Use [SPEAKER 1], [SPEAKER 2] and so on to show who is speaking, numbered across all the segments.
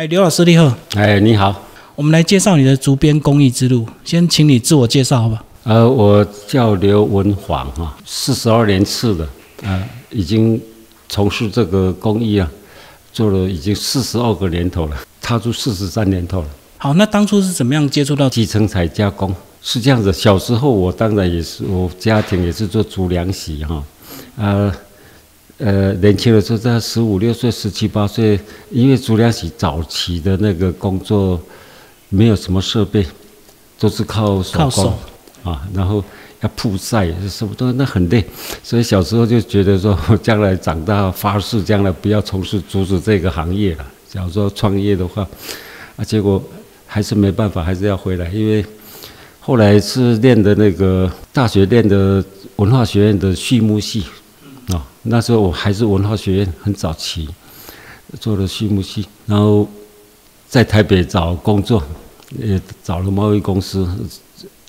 [SPEAKER 1] 哎，刘老师你好，
[SPEAKER 2] 哎，你好，
[SPEAKER 1] 我们来介绍你的竹编工艺之路。先请你自我介绍，好吧？
[SPEAKER 2] 呃，我叫刘文煌哈，四十二年次的，呃，已经从事这个工艺啊，做了已经四十二个年头了，踏入四十三年头了。
[SPEAKER 1] 好，那当初是怎么样接触到？
[SPEAKER 2] 基层材加工是这样子。小时候我当然也是，我家庭也是做竹凉席哈，呃呃，年轻的时候在十五六岁、十七八岁，因为竹凉席早期的那个工作没有什么设备，都是靠手工
[SPEAKER 1] 靠手
[SPEAKER 2] 啊，然后要曝晒，什么都那很累，所以小时候就觉得说，将来长大发誓将来不要从事竹子这个行业了。假如说创业的话，啊，结果还是没办法，还是要回来，因为后来是练的那个大学练的文化学院的畜牧系，啊，那时候我还是文化学院很早期做了畜牧系，然后在台北找工作，也找了贸易公司，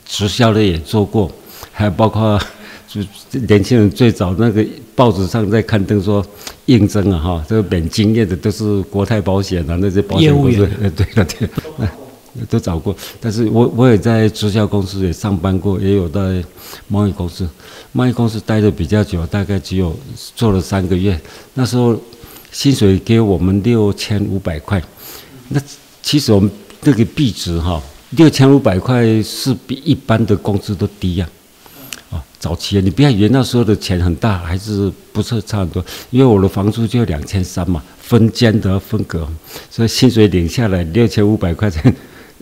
[SPEAKER 2] 直销的也做过，还有包括 就年轻人最早那个报纸上在刊登说应征啊哈，这个免经验的都是国泰保险啊那些保险公司对了对都找过，但是我我也在直销公司也上班过，也有在贸易公司，贸易公司待的比较久，大概只有做了三个月，那时候薪水给我们六千五百块，那其实我们那个币值哈，六千五百块是比一般的工资都低呀、啊。早期啊，你不要以为那时候的钱很大，还是不是差很多？因为我的房租就两千三嘛，分间的分隔，所以薪水领下来六千五百块钱，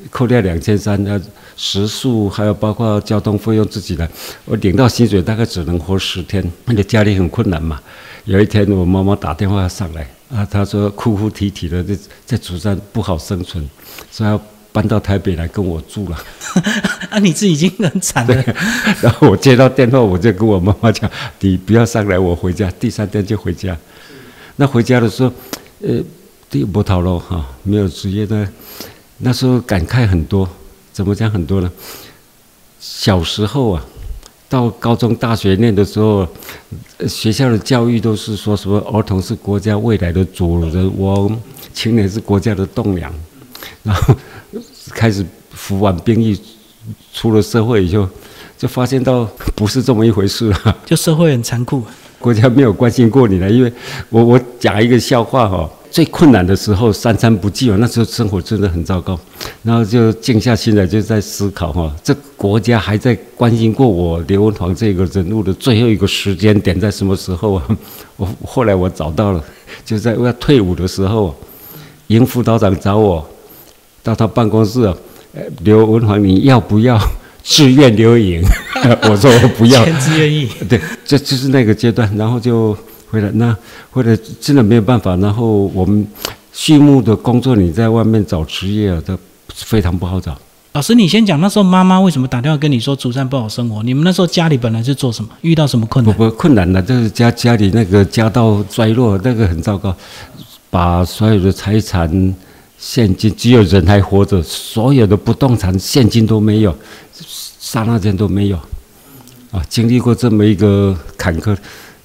[SPEAKER 2] 扣掉两千三，那食宿还有包括交通费用自己来，我领到薪水大概只能活十天，那个家里很困难嘛。有一天我妈妈打电话上来啊，她说哭哭啼啼的，在在竹山不好生存，说要搬到台北来跟我住了。
[SPEAKER 1] 啊，你自己已经很惨了。
[SPEAKER 2] 然后我接到电话，我就跟我妈妈讲：“你不要上来，我回家。”第三天就回家。那回家的时候，呃，第不讨论哈，没有职业呢。那时候感慨很多，怎么讲很多呢？小时候啊，到高中、大学念的时候，呃学校的教育都是说什么儿童是国家未来的主人翁，青年是国家的栋梁。然后开始服完兵役，出了社会以后，就发现到不是这么一回事了。
[SPEAKER 1] 就社会很残酷，
[SPEAKER 2] 国家没有关心过你了，因为我我讲一个笑话哈、最困难的时候三餐不继嘛，那时候生活真的很糟糕，然后就静下心来就在思考哈、这国家还在关心过我刘文煌这个人物的最后一个时间点在什么时候啊？我后来我找到了，就在我要退伍的时候，营副导长找我到他办公室刘文煌你要不要自愿留营？我说我不要，
[SPEAKER 1] 签字愿意。
[SPEAKER 2] 对，这就是那个阶段，然后就回来。那回来真的没有办法，然后我们畜牧的工作，你在外面找职业啊，都非常不好找。
[SPEAKER 1] 老师，你先讲那时候妈妈为什么打电话跟你说竹山不好生活？你们那时候家里本来是做什么？遇到什么困难？
[SPEAKER 2] 不不困难的，就是家家里那个家道衰落，那个很糟糕，把所有的财产、现金，只有人还活着，所有的不动产现金都没有，刹那间都没有，啊，经历过这么一个坎坷。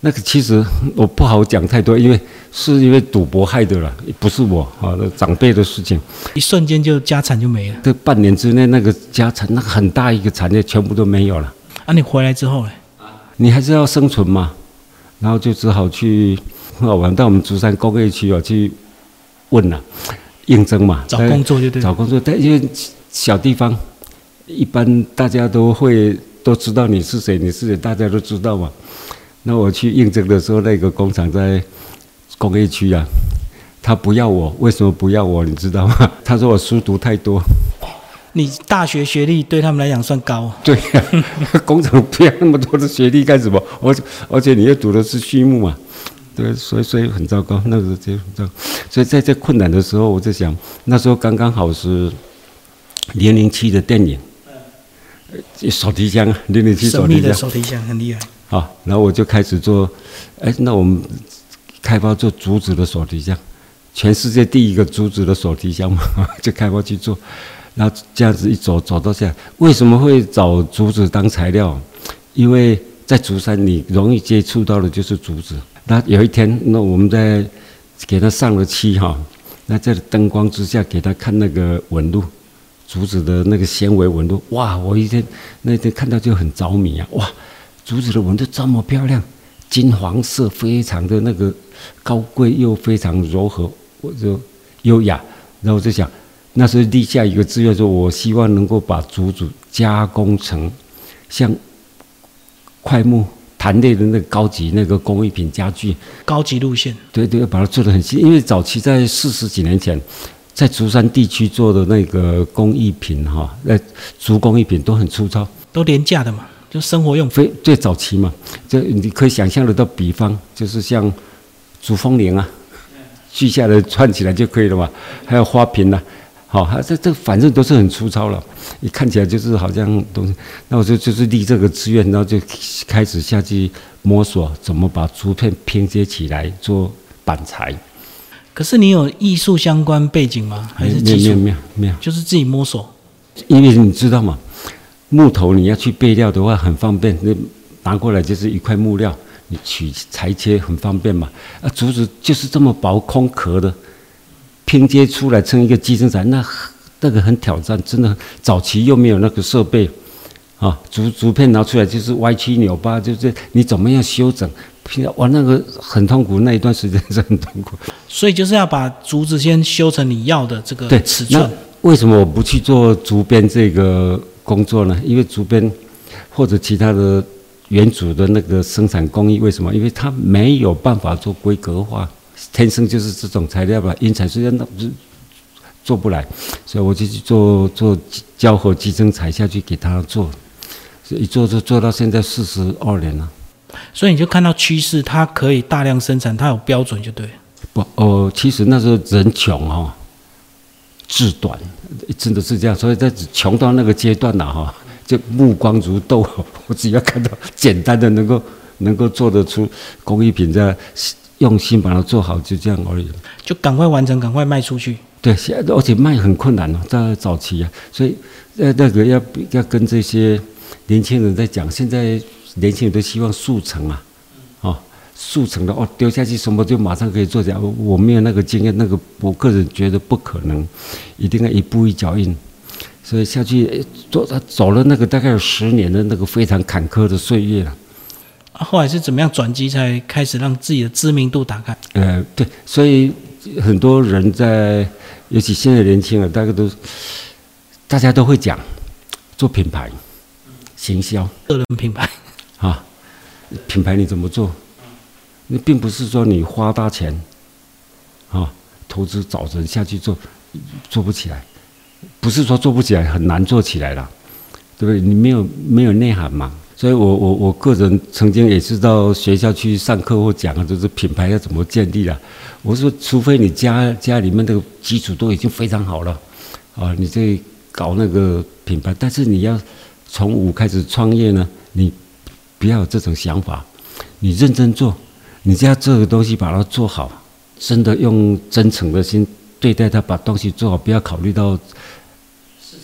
[SPEAKER 2] 那个其实我不好讲太多，因为是因为赌博害的了，不是我啊，长辈的事情。
[SPEAKER 1] 一瞬间就家产就没了。
[SPEAKER 2] 这半年之内，那个家产，那个很大一个产业全部都没有了。
[SPEAKER 1] 啊，你回来之后呢？
[SPEAKER 2] 你还是要生存嘛，然后就只好去很好玩到我们竹山工业区哦去问了、应征嘛，
[SPEAKER 1] 找工作就对了。
[SPEAKER 2] 找工作，但因为小地方，一般大家都会都知道你是谁，你是谁，大家都知道嘛。那我去应征的时候，那个工厂在工业区啊，他不要我，为什么不要我？你知道吗？他说我书读太多。
[SPEAKER 1] 你大学学历对他们来讲算高，
[SPEAKER 2] 对呀、工厂不要那么多的学历干什么？而而且你又读的是畜牧嘛，对，所以所以很糟糕，那个时候就很糟。所以在这困难的时候，我在想，那时候刚刚好是零零七的电影，呃手提箱啊，零零七手提箱
[SPEAKER 1] 的手提箱很厉害。
[SPEAKER 2] 啊，然后我就开始做，哎，那我们开发做竹子的手提箱，全世界第一个竹子的手提箱嘛，就开发去做，然后这样子一走走到现在，为什么会找竹子当材料？因为在竹山你容易接触到的就是竹子。那有一天，那我们在给它上了漆哈，那在灯光之下给他看那个纹路，竹子的那个纤维纹路，哇！我一天那天看到就很着迷啊，哇！竹子的纹路这么漂亮，金黄色，非常的那个高贵又非常柔和，我就优雅。然后我就想，那时候立下一个志愿，说我希望能够把竹子加工成像快木。盘类的那个高级那个工艺品家具，
[SPEAKER 1] 高级路线，
[SPEAKER 2] 对对，把它做的很细。因为早期在四十几年前，在竹山地区做的那个工艺品哈，那竹工艺品都很粗糙，
[SPEAKER 1] 都廉价的嘛，就生活用。
[SPEAKER 2] 非最早期嘛，就你可以想象得到，比方就是像竹风铃啊，锯下来串起来就可以了嘛，还有花瓶呐。好，这这反正都是很粗糙了，你看起来就是好像东西。那我就就是立这个志愿，然后就开始下去摸索怎么把竹片拼接起来做板材。
[SPEAKER 1] 可是你有艺术相关背景吗？还是技术？
[SPEAKER 2] 没有没有没有，
[SPEAKER 1] 就是自己摸索。
[SPEAKER 2] 因为你知道吗？木头你要去备料的话很方便，那拿过来就是一块木料，你取裁切很方便嘛。啊，竹子就是这么薄，空壳的。拼接出来成一个机身材，那那个很挑战，真的。早期又没有那个设备，啊，竹竹片拿出来就是歪七扭八，就是你怎么样修整？哇，那个很痛苦，那一段时间是很痛苦。
[SPEAKER 1] 所以就是要把竹子先修成你要的这个尺寸。
[SPEAKER 2] 为什么我不去做竹编这个工作呢？因为竹编或者其他的原主的那个生产工艺，为什么？因为它没有办法做规格化。天生就是这种材料吧，因材施教那不是做不来，所以我就去做做胶合集成材下去给他做，一做就做到现在四十二年了。
[SPEAKER 1] 所以你就看到趋势，它可以大量生产，它有标准就对。
[SPEAKER 2] 不哦，其实那时候人穷哦，志短，真的是这样。所以在穷到那个阶段了哈，就目光如豆，我只要看到简单的能够能够做得出工艺品这用心把它做好，就这样而已。
[SPEAKER 1] 就赶快完成，赶快卖出去。
[SPEAKER 2] 对，现在而且卖很困难哦，在早期啊，所以呃那个要要跟这些年轻人在讲，现在年轻人都希望速成啊，哦，速成的哦，丢下去什么就马上可以做起来。我没有那个经验，那个我个人觉得不可能，一定要一步一脚印。所以下去做，走了那个大概有十年的那个非常坎坷的岁月了。
[SPEAKER 1] 后来是怎么样转机，才开始让自己的知名度打开？
[SPEAKER 2] 呃，对，所以很多人在，尤其现在年轻人，大概都，大家都会讲做品牌、行销、
[SPEAKER 1] 个人品牌
[SPEAKER 2] 啊，品牌你怎么做？并不是说你花大钱啊，投资找人下去做，做不起来，不是说做不起来，很难做起来了，对不对？你没有没有内涵嘛。所以我我我个人曾经也是到学校去上课或讲啊，就是品牌要怎么建立啊。我说，除非你家家里面的基础都已经非常好了，啊，你这搞那个品牌，但是你要从五开始创业呢，你不要有这种想法，你认真做，你只要这个东西把它做好，真的用真诚的心对待它，把东西做好，不要考虑到。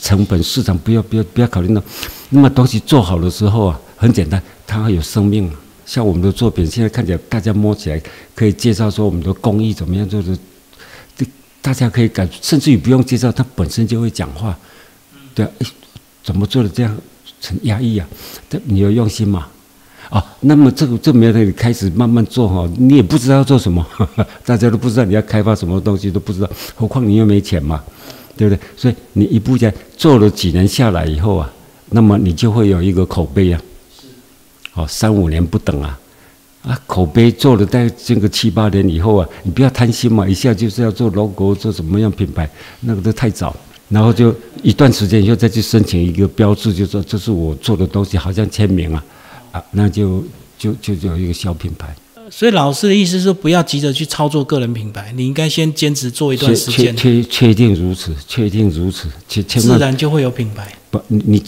[SPEAKER 2] 成本市场不要不要不要考虑到，那么东西做好的时候啊，很简单，它会有生命。像我们的作品，现在看起来大家摸起来可以介绍说我们的工艺怎么样做的，对，大家可以感，甚至于不用介绍，它本身就会讲话。对啊，怎么做的这样很压抑啊？这你要用心嘛。啊，那么这个这没有你开始慢慢做哈，你也不知道做什么，大家都不知道你要开发什么东西都不知道，何况你又没钱嘛。对不对？所以你一步在做了几年下来以后啊，那么你就会有一个口碑啊。是。哦，三五年不等啊，啊，口碑做了在这个七八年以后啊，你不要贪心嘛，一下就是要做 logo 做什么样品牌，那个都太早。然后就一段时间以后再去申请一个标志，就说这是我做的东西，好像签名啊，啊，那就就就有一个小品牌。
[SPEAKER 1] 所以老师的意思是，不要急着去操作个人品牌，你应该先坚持做一段时
[SPEAKER 2] 间。确确确定如此，确定如此，千千
[SPEAKER 1] 自然就会有品牌。
[SPEAKER 2] 不，你你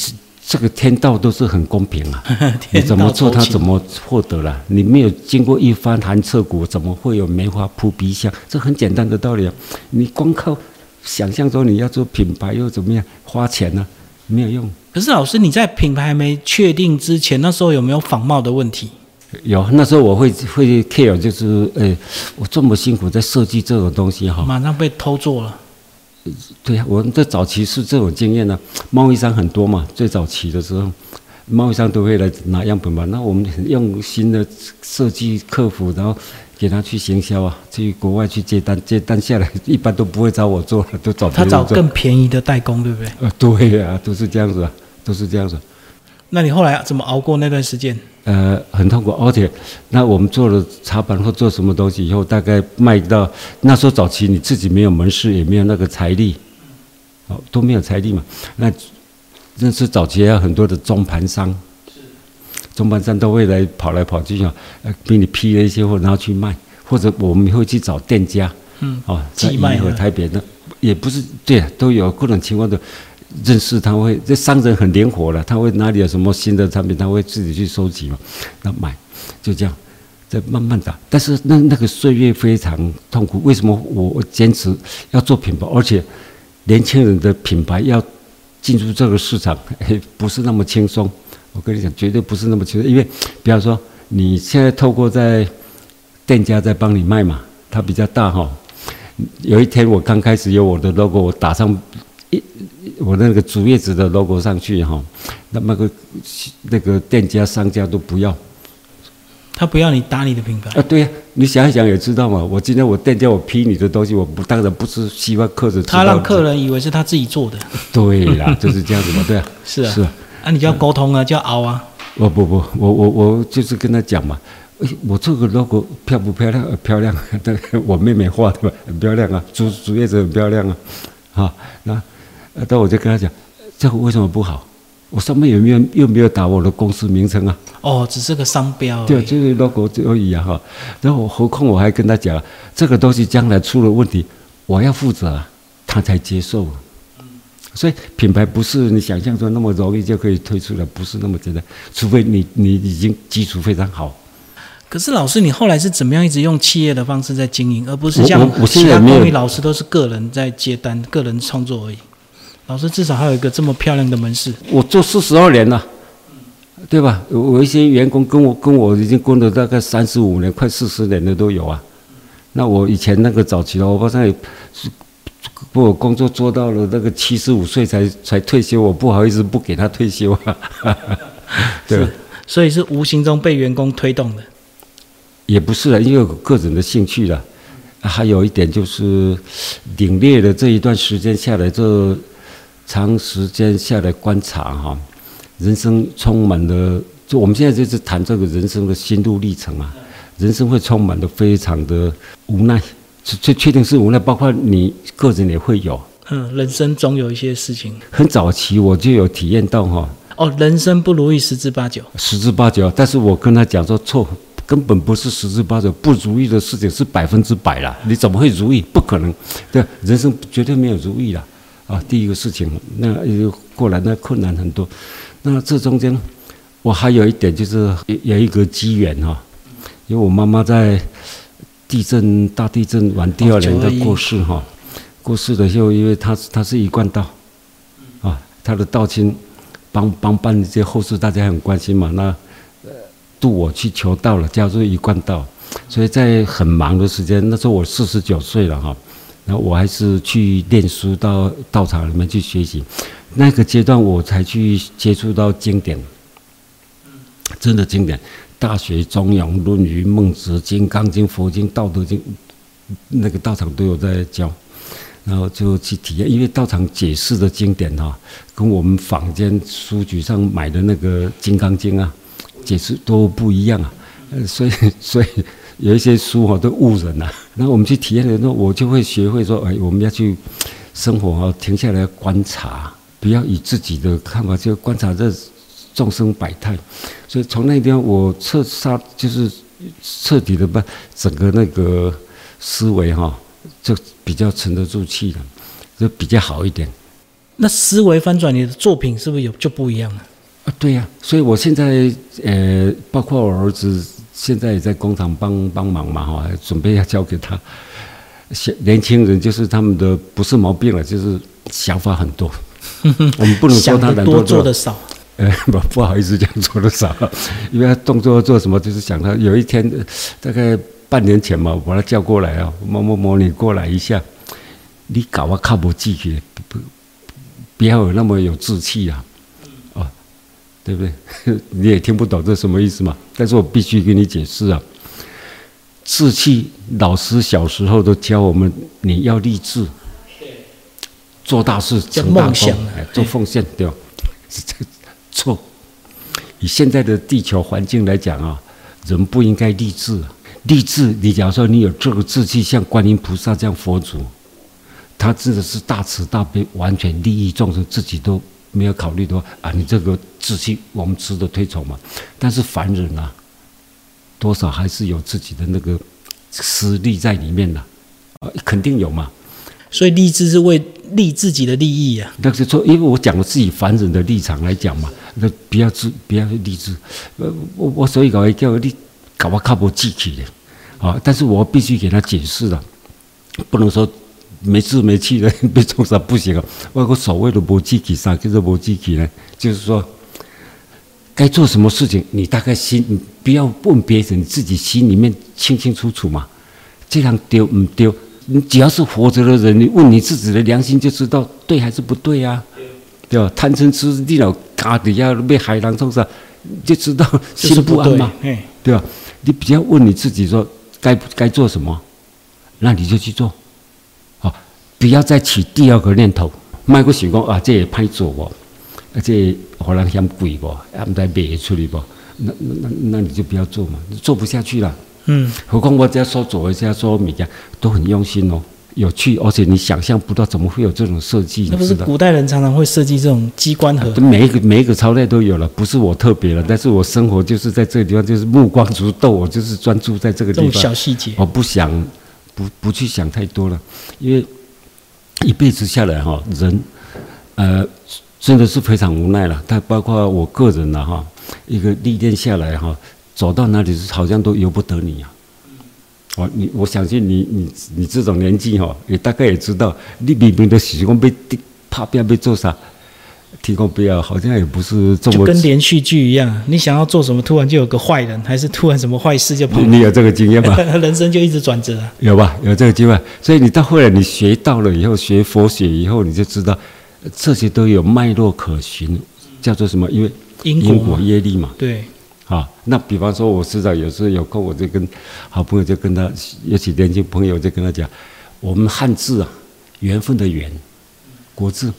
[SPEAKER 2] 这个天道都是很公平啊，你怎么做他怎么获得了？你没有经过一番寒彻骨，怎么会有梅花扑鼻香？这很简单的道理啊！你光靠想象中你要做品牌又怎么样？花钱呢？没有用。
[SPEAKER 1] 可是老师，你在品牌还没确定之前，那时候有没有仿冒的问题？
[SPEAKER 2] 有那时候我会会 care，就是诶，我这么辛苦在设计这种东西哈，
[SPEAKER 1] 马上被偷做了。
[SPEAKER 2] 对呀，我们在早期是这种经验呢。贸易商很多嘛，最早期的时候，贸易商都会来拿样本嘛。那我们用新的设计客服，然后给他去行销啊，去国外去接单，接单下来一般都不会找我做了，都找
[SPEAKER 1] 他找更便宜的代工，对不对？
[SPEAKER 2] 呃，对呀，都是这样子啊，都是这样子。
[SPEAKER 1] 那你后来怎么熬过那段时间？
[SPEAKER 2] 呃，很痛苦，而且那我们做了茶盘或做什么东西以后，大概卖到那时候早期，你自己没有门市，也没有那个财力，哦，都没有财力嘛。那那是早期要很多的中盘商，中盘商都会来跑来跑去啊，呃，给你批了一些货，然后去卖，或者我们会去找店家，
[SPEAKER 1] 嗯，
[SPEAKER 2] 哦，
[SPEAKER 1] 寄卖
[SPEAKER 2] 和台北的也不是对，都有各种情况的。认识他会，这商人很灵活了，他会哪里有什么新的产品，他会自己去收集嘛，那买，就这样，再慢慢打。但是那那个岁月非常痛苦，为什么我坚持要做品牌？而且年轻人的品牌要进入这个市场，不是那么轻松。我跟你讲，绝对不是那么轻松，因为比方说你现在透过在店家在帮你卖嘛，它比较大哈。有一天我刚开始有我的 logo，我打上一。我那个主页子的 logo 上去哈，那么个那个店家商家都不要，
[SPEAKER 1] 他不要你打你的品牌
[SPEAKER 2] 啊？对呀，你想一想也知道嘛。我今天我店家我批你的东西，我不当然不是希望客人
[SPEAKER 1] 他让客人以为是他自己做的。
[SPEAKER 2] 对啦，就是这样子嘛。对啊，
[SPEAKER 1] 是啊，
[SPEAKER 2] 是啊。
[SPEAKER 1] 啊，你就要沟通啊，就要熬啊。
[SPEAKER 2] 我不不，我我我就是跟他讲嘛，我这个 logo 漂不漂亮？漂亮，我妹妹画的，很漂亮啊。主主页子很漂亮啊，好那。呃，但我就跟他讲，这个为什么不好？我上面有没有又没有打我的公司名称啊？
[SPEAKER 1] 哦，只是个商标。
[SPEAKER 2] 对，就是 logo 而已啊哈。然后何况我还跟他讲，这个东西将来出了问题，我要负责，他才接受。所以品牌不是你想象中那么容易就可以推出来，不是那么简单。除非你你已经基础非常好。
[SPEAKER 1] 可是老师，你后来是怎么样一直用企业的方式在经营，而不是像
[SPEAKER 2] 其
[SPEAKER 1] 他公益老师都是个人在接单、个人创作而已？老师至少还有一个这么漂亮的门市。
[SPEAKER 2] 我做四十二年了，对吧？我一些员工跟我跟我已经工了大概三十五年，快四十年的都有啊。那我以前那个早期的，我发现是我工作做到了那个七十五岁才才退休，我不好意思不给他退休啊。对，
[SPEAKER 1] 所以是无形中被员工推动的。
[SPEAKER 2] 也不是啊，因为个人的兴趣了。还有一点就是领略了这一段时间下来这。长时间下来观察哈，人生充满了，就我们现在就是谈这个人生的心路历程啊。人生会充满的非常的无奈，确确定是无奈，包括你个人也会有。
[SPEAKER 1] 嗯，人生总有一些事情。
[SPEAKER 2] 很早期我就有体验到哈。
[SPEAKER 1] 哦，人生不如意十之八九。
[SPEAKER 2] 十之八九，但是我跟他讲说错，根本不是十之八九，不如意的事情是百分之百啦。你怎么会如意？不可能，对，人生绝对没有如意了。啊，第一个事情，那过来那困难很多。那这中间，我还有一点就是有一个机缘哈，因为我妈妈在地震大地震完第二年的过世哈，过世的时候，因为他他是一贯道，啊，他的道亲帮帮办这些后事，大家很关心嘛。那渡我去求道了，叫做一贯道。所以在很忙的时间，那时候我四十九岁了哈。然后我还是去念书，到道场里面去学习。那个阶段我才去接触到经典，真的经典，《大学》《中庸》《论语》《孟子》《金刚经》《佛经》《道德经》，那个道场都有在教。然后就去体验，因为道场解释的经典哈，跟我们坊间书局上买的那个《金刚经》啊，解释都不一样啊。所 以所以。有一些书哈都误人呐，然后我们去体验的时候，我就会学会说，哎，我们要去生活哈，停下来观察，不要以自己的看法就观察这众生百态。所以从那天我彻杀就是彻底的把整个那个思维哈，就比较沉得住气了，就比较好一点。
[SPEAKER 1] 那思维翻转，你的作品是不是有就不一样了？
[SPEAKER 2] 啊，对呀，所以我现在呃，包括我儿子。现在也在工厂帮帮忙嘛，哈，准备要交给他。小年轻人就是他们的不是毛病了，就是想法很多。我们不能说他
[SPEAKER 1] 多做的少。
[SPEAKER 2] 呃，不不好意思讲做的少，因为他动作做什么，就是想他有一天大概半年前嘛，我把他叫过来啊，摸摸摸你过来一下，你搞啊靠不进去，不不要有那么有志气啊，哦，对不对？你也听不懂这什么意思嘛？但是我必须跟你解释啊，志气，老师小时候都教我们，你要立志。做大事，成大功，做奉献，对吧？这错。以现在的地球环境来讲啊，人不应该立志。立志，你假如说你有这个志气，像观音菩萨这样佛祖，他真的是大慈大悲，完全利益众生，自己都没有考虑的话啊，你这个志气我们值得推崇嘛。但是凡人啊，多少还是有自己的那个私利在里面的，啊，肯定有嘛。
[SPEAKER 1] 所以立志是为利自己的利益呀。
[SPEAKER 2] 那是说，因为我讲了自己凡人的立场来讲嘛，那不要自不要立志。呃，我我所以搞一个你，搞我靠不自己的，啊！但是我必须给他解释了，不能说没志没气的 被冲杀不行啊。我个所谓的不自己，啥叫做不自己呢？就是说，该做什么事情，你大概心不要问别人，你自己心里面清清楚楚嘛。这样丢唔丢？你只要是活着的人，你问你自己的良心就知道对还是不对呀？对吧？贪嗔痴地老嘎底下被海浪冲上，就知道心 不安嘛，对吧？你比较问你自己说该该做什么，那你就去做，好，不要再起第二个念头。卖个想讲啊，这也歹做哦，而且可能嫌贵不，也唔知卖出去不，那那那那你就不要做嘛，做不下去了。嗯，何况我只要说左一下说米家都很用心哦，有趣，而且你想象不到怎么会有这种设计。
[SPEAKER 1] 那不是古代人常常会设计这种机关盒？
[SPEAKER 2] 每一个每一个朝代都有了，不是我特别了，但是我生活就是在这个地方，就是目光如豆，我就是专注在这个地方。
[SPEAKER 1] 小细节，
[SPEAKER 2] 我不想不不去想太多了，因为一辈子下来哈，人呃真的是非常无奈了。但包括我个人了哈，一个历练下来哈。走到哪里是好像都由不得你呀！我你我相信你你你这种年纪哈，也大概也知道，你明明的习惯被怕不要被做啥，提供不要，好像也不是这么。
[SPEAKER 1] 就跟连续剧一样，你想要做什么，突然就有个坏人，还是突然什么坏事就跑。
[SPEAKER 2] 你有这个经验吗？
[SPEAKER 1] 人生就一直转折。
[SPEAKER 2] 有吧？有这个机会，所以你到后来你学到了以后，学佛学以后，你就知道这些都有脉络可循，叫做什么？因为因果业力嘛。
[SPEAKER 1] 对。
[SPEAKER 2] 啊，那比方说，我师长有时候有空，我就跟好朋友就跟他，尤其年轻朋友就跟他讲，我们汉字啊，缘分的缘，国字，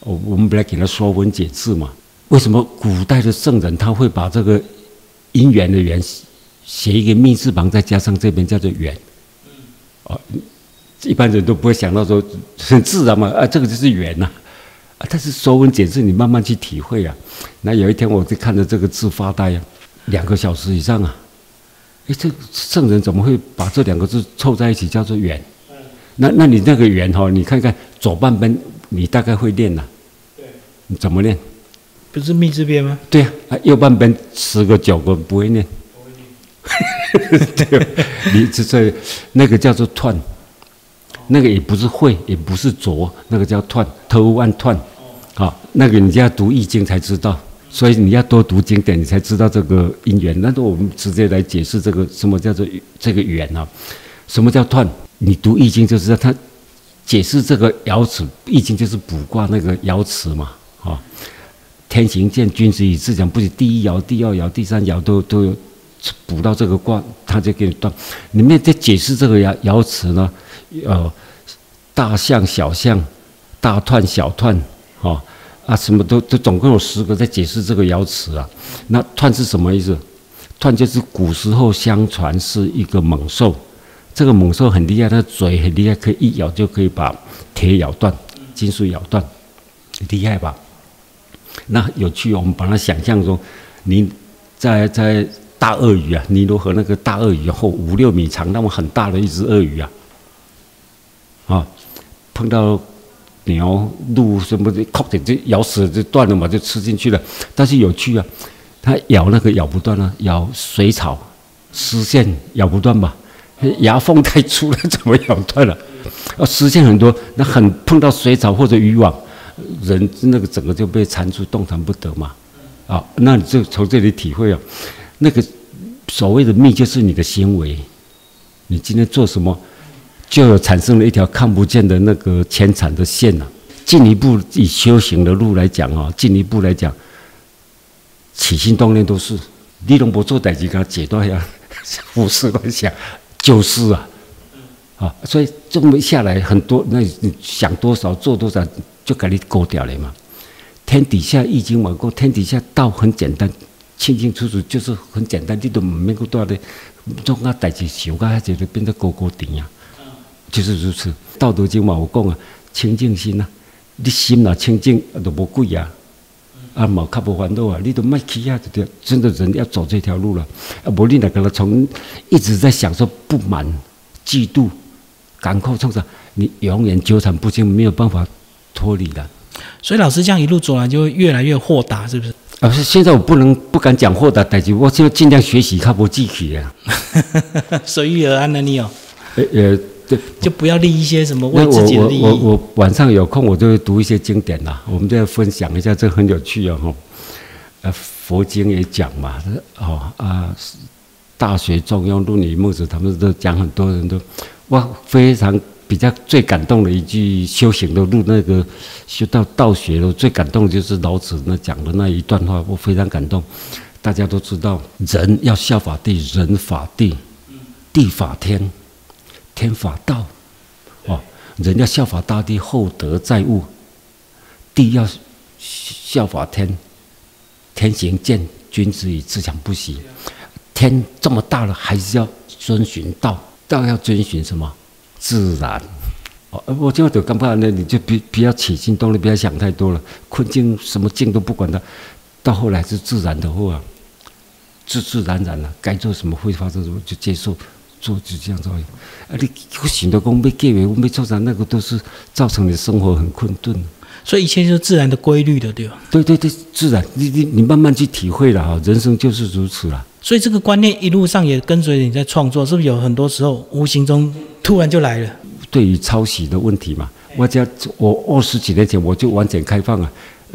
[SPEAKER 2] 我我们本来给他说文解字嘛。为什么古代的圣人他会把这个姻缘的缘写一个密字旁，再加上这边叫做缘？哦，一般人都不会想到说很自然嘛，啊，这个就是缘呐。啊，但是说文解字，你慢慢去体会啊。那有一天，我就看着这个字发呆啊，两个小时以上啊。哎，这圣人怎么会把这两个字凑在一起叫做圆？那那你那个圆哈，你看看左半边，你大概会练呐。对。你怎么练？
[SPEAKER 1] 不是密字边吗？
[SPEAKER 2] 对呀，啊，右半边十个九个不会念。不会念。对，你这这那个叫做断。那个也不是会，也不是浊，那个叫断，偷万断，好，那个你就要读易经才知道，所以你要多读经典，你才知道这个因缘。那我们直接来解释这个什么叫做这个缘啊？什么叫断？你读易经就知道，它解释这个爻辞，易经就是卜卦那个爻辞嘛，啊，天行健，君子以自强，不是第一爻、第二爻、第三爻都都有卜到这个卦，他就给你断。里面在解释这个爻爻辞呢？呃，大象、小象，大彖、小彖，哦，啊，什么都都总共有十个在解释这个爻辞啊。那彖是什么意思？彖就是古时候相传是一个猛兽，这个猛兽很厉害，它嘴很厉害，可以一咬就可以把铁咬断、金属咬断，厉害吧？那有趣，我们把它想象中，你在在大鳄鱼啊，尼罗河那个大鳄鱼后五六米长，那么很大的一只鳄鱼啊。啊，碰到鸟、鹿什么的，靠点就咬死了就断了嘛，就吃进去了。但是有趣啊，它咬那个咬不断啊，咬水草、丝线咬不断吧？牙缝太粗了，怎么咬断了？啊，丝线很多，那很碰到水草或者渔网，人那个整个就被缠住，动弹不得嘛。啊，那你就从这里体会啊，那个所谓的命就是你的行为，你今天做什么，就产生了一条看不见的那个牵缠的线呐。进一步以修行的路来讲啊，进一步来讲，起心动念都是你龙不做代志，给他解断呀，胡思乱想就是啊，啊，所以这么下来很多，那你想多少做多少，就给你勾掉了嘛。天底下易经网过，天底下道很简单，清清楚楚就是很简单，你都唔免够多的，做啊代志想啊，就变得高高低呀，就是如此。道德经嘛，我讲啊，清净心呐。你心若清净，都无鬼啊！啊，冇较无烦恼啊！你都卖起啊！对，真的人要走这条路了。啊，无你那个从一直在享受不满、嫉妒、赶快冲上，你永远纠缠不清，没有办法脱离的。
[SPEAKER 1] 所以老师这样一路走来，就会越来越豁达，是不是？
[SPEAKER 2] 老师，现在我不能不敢讲豁达，但是我现在尽量学习，较无记起啊。
[SPEAKER 1] 随遇而安的你哦。
[SPEAKER 2] 呃呃。对，
[SPEAKER 1] 就不要立一些什么为自己的利益。
[SPEAKER 2] 我我我晚上有空，我就会读一些经典啦。我们再分享一下，这很有趣哦。呃，佛经也讲嘛，哦啊，《大学》《中庸》《论语》《孟子》，他们都讲，很多人都哇，非常比较最感动的一句修行的路，那个修到道学了，最感动就是老子那讲的那一段话，我非常感动。大家都知道，人要效法地，人法地，地法天。天法道，哦，人要效法大地，厚德载物；地要效法天，天行健，君子以自强不息。天这么大了，还是要遵循道，道要遵循什么？自然。哦，我就就刚刚呢，你就比不要起心动念，不要想太多了。困境什么境都不管它，到后来是自然的话，自自然然了，该做什么会发生什么就接受。做就这样做，啊！你不行的工被改为我没做啥，那个都是造成你生活很困顿。
[SPEAKER 1] 所以一切就是自然的规律的，对吧？
[SPEAKER 2] 对对对，自然，你你你慢慢去体会了哈，人生就是如此了。
[SPEAKER 1] 所以这个观念一路上也跟随你在创作，是不是有很多时候无形中突然就来了？
[SPEAKER 2] 对于抄袭的问题嘛，我家我二十几年前我就完全开放了。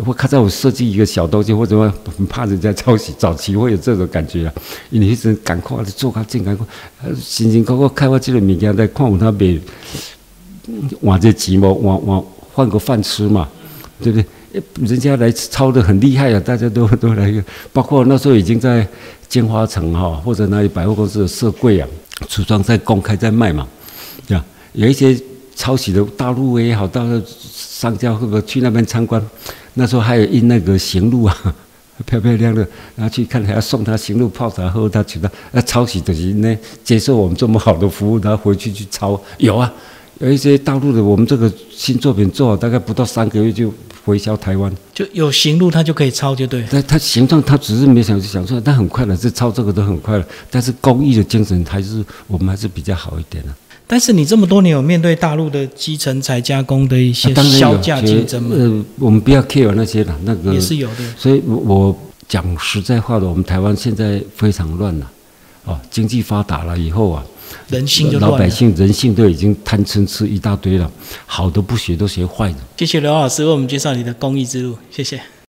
[SPEAKER 2] 我看到我设计一个小东西，或者说很怕人家抄袭，早期会有这种感觉啊。你一直赶快的做，赶紧赶快，辛辛苦苦开发这个物件，再看我他别换这钱嘛，换换换个饭吃嘛，对不对？人家来抄的很厉害啊，大家都 都来，包括那时候已经在金华城哈，或者那里百货公司的设柜啊，橱窗在公开在卖嘛，对吧？有一些抄袭的大陆也好，到商家会不会去那边参观？那时候还有印那个行路啊，漂漂亮亮，然后去看还要送他行路泡茶喝，他觉得那抄袭的人呢，接受我们这么好的服务，然后回去去抄。有啊，有一些大陆的，我们这个新作品做好大概不到三个月就回销台湾，
[SPEAKER 1] 就有行路他就可以抄，就对。
[SPEAKER 2] 但他形状他只是没想想出来，但很快了，这抄这个都很快了。但是工艺的精神还是我们还是比较好一点的。
[SPEAKER 1] 但是你这么多年有面对大陆的基层材加工的一些销价竞争吗？
[SPEAKER 2] 呃，我们不要 care 那些了，那个
[SPEAKER 1] 也是有的。
[SPEAKER 2] 所以我我讲实在话的，我们台湾现在非常乱了，哦，经济发达了以后啊，
[SPEAKER 1] 人性就
[SPEAKER 2] 老百姓人性都已经贪嗔痴一大堆了，好的不学都学坏的。
[SPEAKER 1] 谢谢刘老师为我们介绍你的公益之路，谢谢。